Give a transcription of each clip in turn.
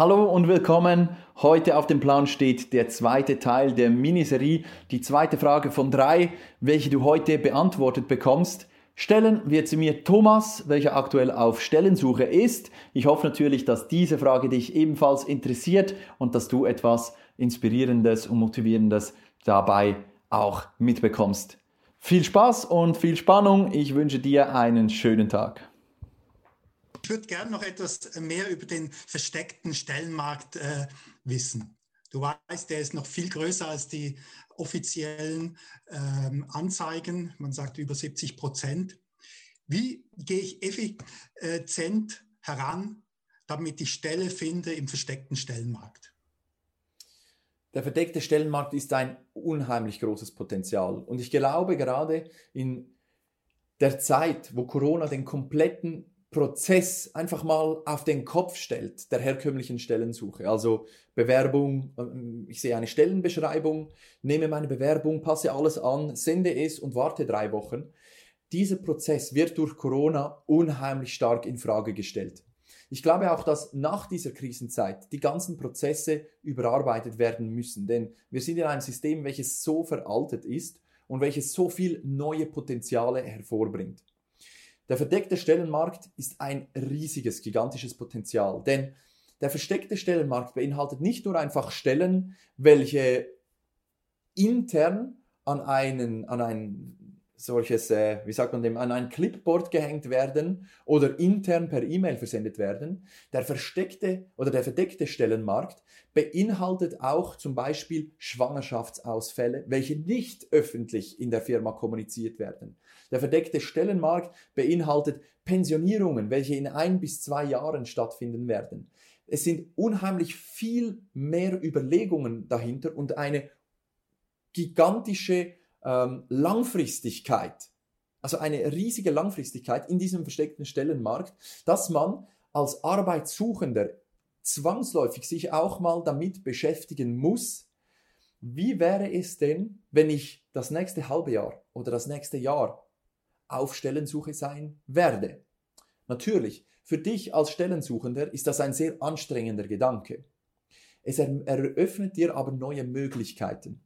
Hallo und willkommen. Heute auf dem Plan steht der zweite Teil der Miniserie, die zweite Frage von drei, welche du heute beantwortet bekommst. Stellen wird sie mir Thomas, welcher aktuell auf Stellensuche ist. Ich hoffe natürlich, dass diese Frage dich ebenfalls interessiert und dass du etwas Inspirierendes und Motivierendes dabei auch mitbekommst. Viel Spaß und viel Spannung. Ich wünsche dir einen schönen Tag. Ich würde gerne noch etwas mehr über den versteckten Stellenmarkt äh, wissen. Du weißt, der ist noch viel größer als die offiziellen ähm, Anzeigen. Man sagt über 70 Prozent. Wie gehe ich effizient heran, damit ich Stelle finde im versteckten Stellenmarkt? Der verdeckte Stellenmarkt ist ein unheimlich großes Potenzial. Und ich glaube, gerade in der Zeit, wo Corona den kompletten Prozess einfach mal auf den Kopf stellt, der herkömmlichen Stellensuche. Also Bewerbung, ähm, ich sehe eine Stellenbeschreibung, nehme meine Bewerbung, passe alles an, sende es und warte drei Wochen. Dieser Prozess wird durch Corona unheimlich stark in Frage gestellt. Ich glaube auch, dass nach dieser Krisenzeit die ganzen Prozesse überarbeitet werden müssen, denn wir sind in einem System, welches so veraltet ist und welches so viel neue Potenziale hervorbringt. Der verdeckte Stellenmarkt ist ein riesiges, gigantisches Potenzial, denn der versteckte Stellenmarkt beinhaltet nicht nur einfach Stellen, welche intern an einen, an ein solches, äh, wie sagt man dem, an ein Clipboard gehängt werden oder intern per E-Mail versendet werden. Der versteckte oder der verdeckte Stellenmarkt beinhaltet auch zum Beispiel Schwangerschaftsausfälle, welche nicht öffentlich in der Firma kommuniziert werden. Der verdeckte Stellenmarkt beinhaltet Pensionierungen, welche in ein bis zwei Jahren stattfinden werden. Es sind unheimlich viel mehr Überlegungen dahinter und eine gigantische ähm, Langfristigkeit, also eine riesige Langfristigkeit in diesem versteckten Stellenmarkt, dass man als Arbeitssuchender zwangsläufig sich auch mal damit beschäftigen muss, wie wäre es denn, wenn ich das nächste halbe Jahr oder das nächste Jahr auf Stellensuche sein werde. Natürlich, für dich als Stellensuchender ist das ein sehr anstrengender Gedanke. Es eröffnet dir aber neue Möglichkeiten.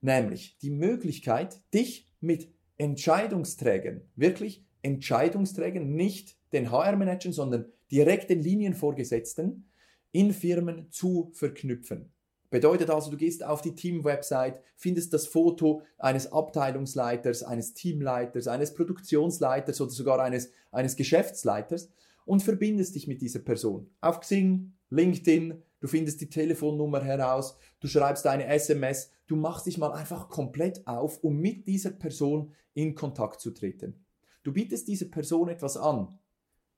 Nämlich die Möglichkeit, dich mit Entscheidungsträgern, wirklich Entscheidungsträgern, nicht den HR-Managern, sondern direkt den Linienvorgesetzten in Firmen zu verknüpfen. Bedeutet also, du gehst auf die Team-Website, findest das Foto eines Abteilungsleiters, eines Teamleiters, eines Produktionsleiters oder sogar eines, eines Geschäftsleiters und verbindest dich mit dieser Person. Auf Xing, LinkedIn, du findest die Telefonnummer heraus, du schreibst eine SMS, du machst dich mal einfach komplett auf, um mit dieser Person in Kontakt zu treten. Du bietest dieser Person etwas an.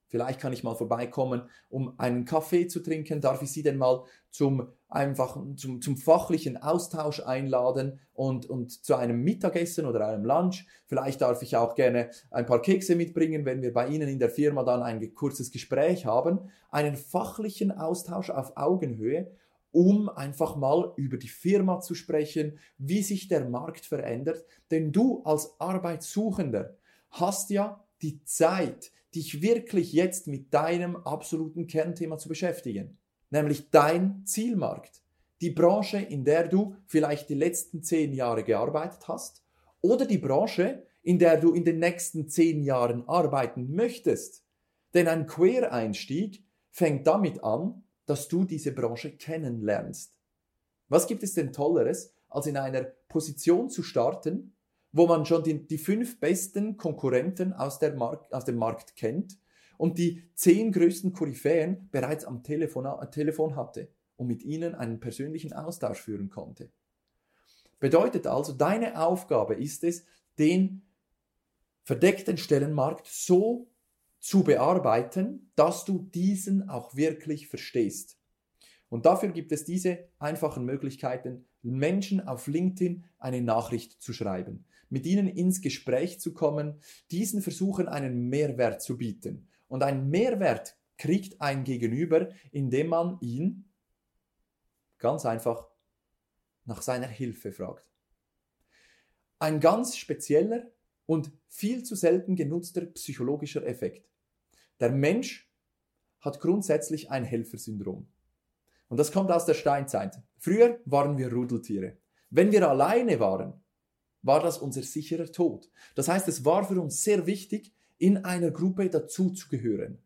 Vielleicht kann ich mal vorbeikommen, um einen Kaffee zu trinken. Darf ich Sie denn mal zum einfachen, zum, zum fachlichen Austausch einladen und, und zu einem Mittagessen oder einem Lunch? Vielleicht darf ich auch gerne ein paar Kekse mitbringen, wenn wir bei Ihnen in der Firma dann ein kurzes Gespräch haben. Einen fachlichen Austausch auf Augenhöhe, um einfach mal über die Firma zu sprechen, wie sich der Markt verändert. Denn du als Arbeitssuchender hast ja die Zeit, dich wirklich jetzt mit deinem absoluten Kernthema zu beschäftigen, nämlich dein Zielmarkt, die Branche, in der du vielleicht die letzten zehn Jahre gearbeitet hast oder die Branche, in der du in den nächsten zehn Jahren arbeiten möchtest. Denn ein Quereinstieg fängt damit an, dass du diese Branche kennenlernst. Was gibt es denn Tolleres, als in einer Position zu starten, wo man schon die, die fünf besten Konkurrenten aus, der Mark, aus dem Markt kennt und die zehn größten Koryphäen bereits am Telefon, äh, Telefon hatte und mit ihnen einen persönlichen Austausch führen konnte. Bedeutet also, deine Aufgabe ist es, den verdeckten Stellenmarkt so zu bearbeiten, dass du diesen auch wirklich verstehst. Und dafür gibt es diese einfachen Möglichkeiten, Menschen auf LinkedIn eine Nachricht zu schreiben. Mit ihnen ins Gespräch zu kommen, diesen versuchen einen Mehrwert zu bieten. Und einen Mehrwert kriegt ein Gegenüber, indem man ihn ganz einfach nach seiner Hilfe fragt. Ein ganz spezieller und viel zu selten genutzter psychologischer Effekt. Der Mensch hat grundsätzlich ein Helfersyndrom. Und das kommt aus der Steinzeit. Früher waren wir Rudeltiere. Wenn wir alleine waren, war das unser sicherer Tod. Das heißt, es war für uns sehr wichtig, in einer Gruppe dazuzugehören.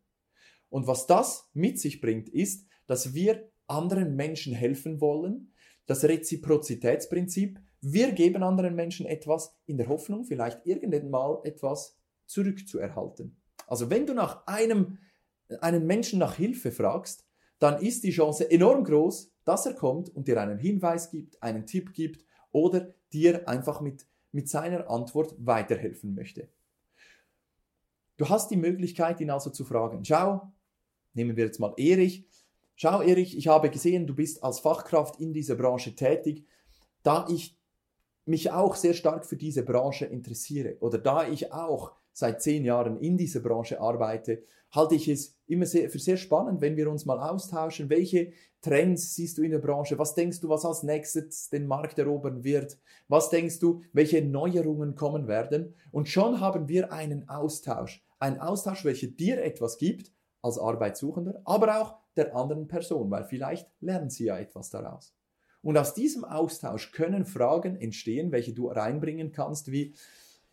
Und was das mit sich bringt, ist, dass wir anderen Menschen helfen wollen. Das Reziprozitätsprinzip. Wir geben anderen Menschen etwas in der Hoffnung, vielleicht irgendwann mal etwas zurückzuerhalten. Also wenn du nach einem, einen Menschen nach Hilfe fragst, dann ist die Chance enorm groß, dass er kommt und dir einen Hinweis gibt, einen Tipp gibt oder dir einfach mit, mit seiner Antwort weiterhelfen möchte. Du hast die Möglichkeit, ihn also zu fragen. Schau, nehmen wir jetzt mal Erich. Schau, Erich, ich habe gesehen, du bist als Fachkraft in dieser Branche tätig. Da ich mich auch sehr stark für diese Branche interessiere oder da ich auch seit zehn Jahren in dieser Branche arbeite, halte ich es immer sehr, für sehr spannend, wenn wir uns mal austauschen. Welche Trends siehst du in der Branche? Was denkst du, was als nächstes den Markt erobern wird? Was denkst du, welche Neuerungen kommen werden? Und schon haben wir einen Austausch. Ein Austausch, welcher dir etwas gibt als Arbeitssuchender, aber auch der anderen Person, weil vielleicht lernen sie ja etwas daraus. Und aus diesem Austausch können Fragen entstehen, welche du reinbringen kannst, wie,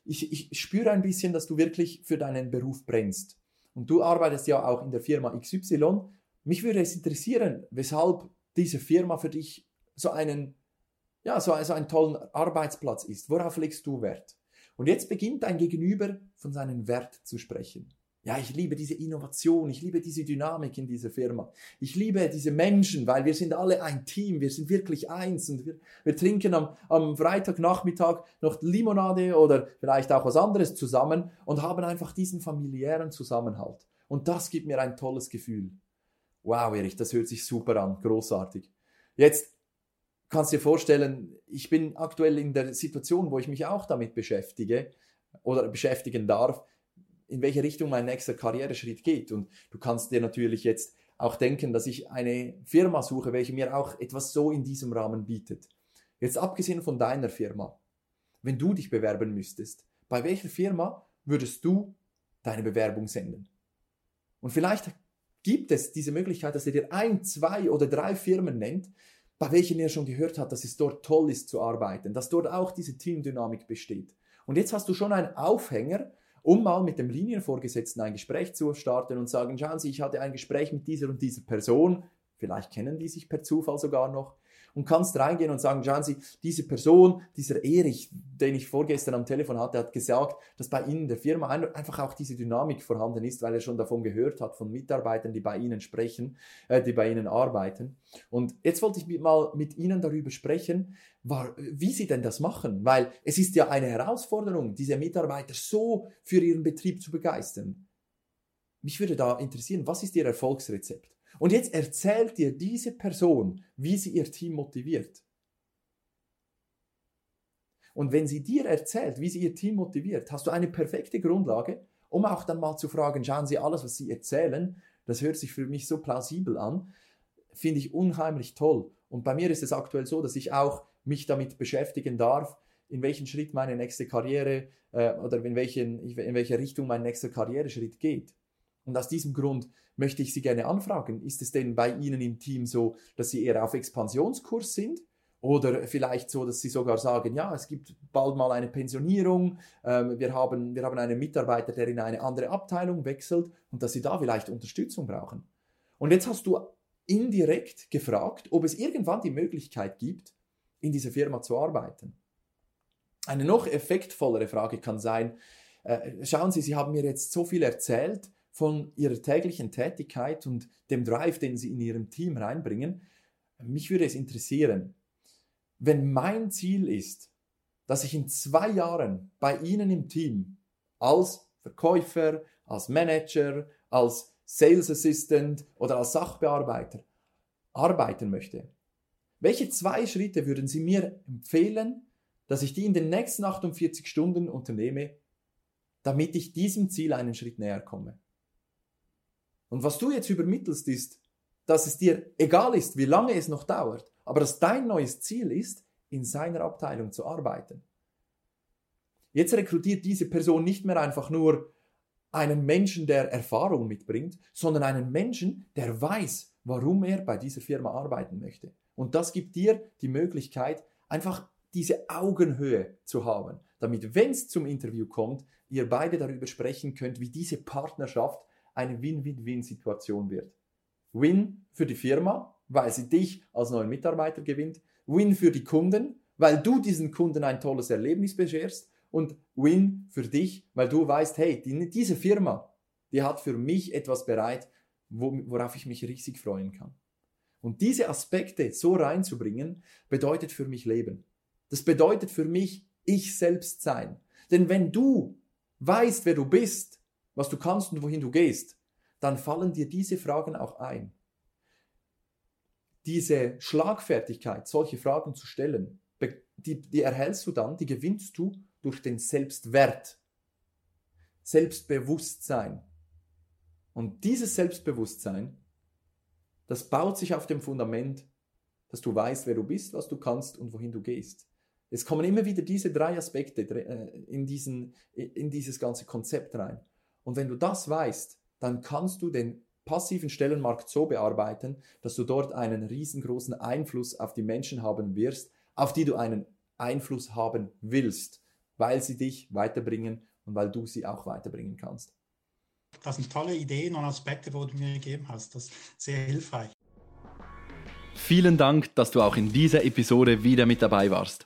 ich, ich spüre ein bisschen, dass du wirklich für deinen Beruf brennst. Und du arbeitest ja auch in der Firma XY. Mich würde es interessieren, weshalb diese Firma für dich so einen, ja, so, so einen tollen Arbeitsplatz ist. Worauf legst du Wert? Und jetzt beginnt dein Gegenüber von seinem Wert zu sprechen. Ja, ich liebe diese Innovation, ich liebe diese Dynamik in dieser Firma. Ich liebe diese Menschen, weil wir sind alle ein Team, wir sind wirklich eins und wir, wir trinken am, am Freitagnachmittag noch Limonade oder vielleicht auch was anderes zusammen und haben einfach diesen familiären Zusammenhalt. Und das gibt mir ein tolles Gefühl. Wow, Erich, das hört sich super an, großartig. Jetzt kannst du dir vorstellen, ich bin aktuell in der Situation, wo ich mich auch damit beschäftige oder beschäftigen darf, in welche Richtung mein nächster Karriereschritt geht. Und du kannst dir natürlich jetzt auch denken, dass ich eine Firma suche, welche mir auch etwas so in diesem Rahmen bietet. Jetzt abgesehen von deiner Firma, wenn du dich bewerben müsstest, bei welcher Firma würdest du deine Bewerbung senden? Und vielleicht gibt es diese Möglichkeit, dass er dir ein, zwei oder drei Firmen nennt, bei welchen er schon gehört hat, dass es dort toll ist zu arbeiten, dass dort auch diese Teamdynamik besteht. Und jetzt hast du schon einen Aufhänger, um mal mit dem Linienvorgesetzten ein Gespräch zu starten und sagen, schauen Sie, ich hatte ein Gespräch mit dieser und dieser Person, vielleicht kennen die sich per Zufall sogar noch, und kannst reingehen und sagen, schauen Sie, diese Person, dieser Erich, den ich vorgestern am Telefon hatte, hat gesagt, dass bei Ihnen in der Firma einfach auch diese Dynamik vorhanden ist, weil er schon davon gehört hat, von Mitarbeitern, die bei Ihnen sprechen, äh, die bei Ihnen arbeiten. Und jetzt wollte ich mal mit Ihnen darüber sprechen, war, wie Sie denn das machen, weil es ist ja eine Herausforderung, diese Mitarbeiter so für Ihren Betrieb zu begeistern. Mich würde da interessieren, was ist Ihr Erfolgsrezept? Und jetzt erzählt dir diese Person, wie sie ihr Team motiviert. Und wenn sie dir erzählt, wie sie ihr Team motiviert, hast du eine perfekte Grundlage, um auch dann mal zu fragen, schauen Sie alles, was Sie erzählen, das hört sich für mich so plausibel an, finde ich unheimlich toll. Und bei mir ist es aktuell so, dass ich auch mich damit beschäftigen darf, in welchen Schritt meine nächste Karriere äh, oder in, welchen, in welche Richtung mein nächster Karriereschritt geht. Und aus diesem Grund möchte ich Sie gerne anfragen, ist es denn bei Ihnen im Team so, dass Sie eher auf Expansionskurs sind? Oder vielleicht so, dass Sie sogar sagen, ja, es gibt bald mal eine Pensionierung, ähm, wir, haben, wir haben einen Mitarbeiter, der in eine andere Abteilung wechselt und dass Sie da vielleicht Unterstützung brauchen. Und jetzt hast du indirekt gefragt, ob es irgendwann die Möglichkeit gibt, in dieser Firma zu arbeiten. Eine noch effektvollere Frage kann sein, äh, schauen Sie, Sie haben mir jetzt so viel erzählt, von ihrer täglichen Tätigkeit und dem Drive, den sie in ihrem Team reinbringen. Mich würde es interessieren, wenn mein Ziel ist, dass ich in zwei Jahren bei Ihnen im Team als Verkäufer, als Manager, als Sales Assistant oder als Sachbearbeiter arbeiten möchte. Welche zwei Schritte würden Sie mir empfehlen, dass ich die in den nächsten 48 Stunden unternehme, damit ich diesem Ziel einen Schritt näher komme. Und was du jetzt übermittelst, ist, dass es dir egal ist, wie lange es noch dauert, aber dass dein neues Ziel ist, in seiner Abteilung zu arbeiten. Jetzt rekrutiert diese Person nicht mehr einfach nur einen Menschen, der Erfahrung mitbringt, sondern einen Menschen, der weiß, warum er bei dieser Firma arbeiten möchte. Und das gibt dir die Möglichkeit, einfach diese Augenhöhe zu haben, damit, wenn es zum Interview kommt, ihr beide darüber sprechen könnt, wie diese Partnerschaft eine Win-Win-Win-Situation wird. Win für die Firma, weil sie dich als neuen Mitarbeiter gewinnt. Win für die Kunden, weil du diesen Kunden ein tolles Erlebnis bescherst. Und Win für dich, weil du weißt, hey, die, diese Firma, die hat für mich etwas bereit, worauf ich mich riesig freuen kann. Und diese Aspekte so reinzubringen, bedeutet für mich Leben. Das bedeutet für mich ich selbst sein. Denn wenn du weißt, wer du bist, was du kannst und wohin du gehst, dann fallen dir diese Fragen auch ein. Diese Schlagfertigkeit, solche Fragen zu stellen, die, die erhältst du dann, die gewinnst du durch den Selbstwert, Selbstbewusstsein. Und dieses Selbstbewusstsein, das baut sich auf dem Fundament, dass du weißt, wer du bist, was du kannst und wohin du gehst. Es kommen immer wieder diese drei Aspekte äh, in, diesen, in dieses ganze Konzept rein. Und wenn du das weißt, dann kannst du den passiven Stellenmarkt so bearbeiten, dass du dort einen riesengroßen Einfluss auf die Menschen haben wirst, auf die du einen Einfluss haben willst, weil sie dich weiterbringen und weil du sie auch weiterbringen kannst. Das sind tolle Ideen und Aspekte, wo du mir gegeben hast. Das ist sehr hilfreich. Vielen Dank, dass du auch in dieser Episode wieder mit dabei warst.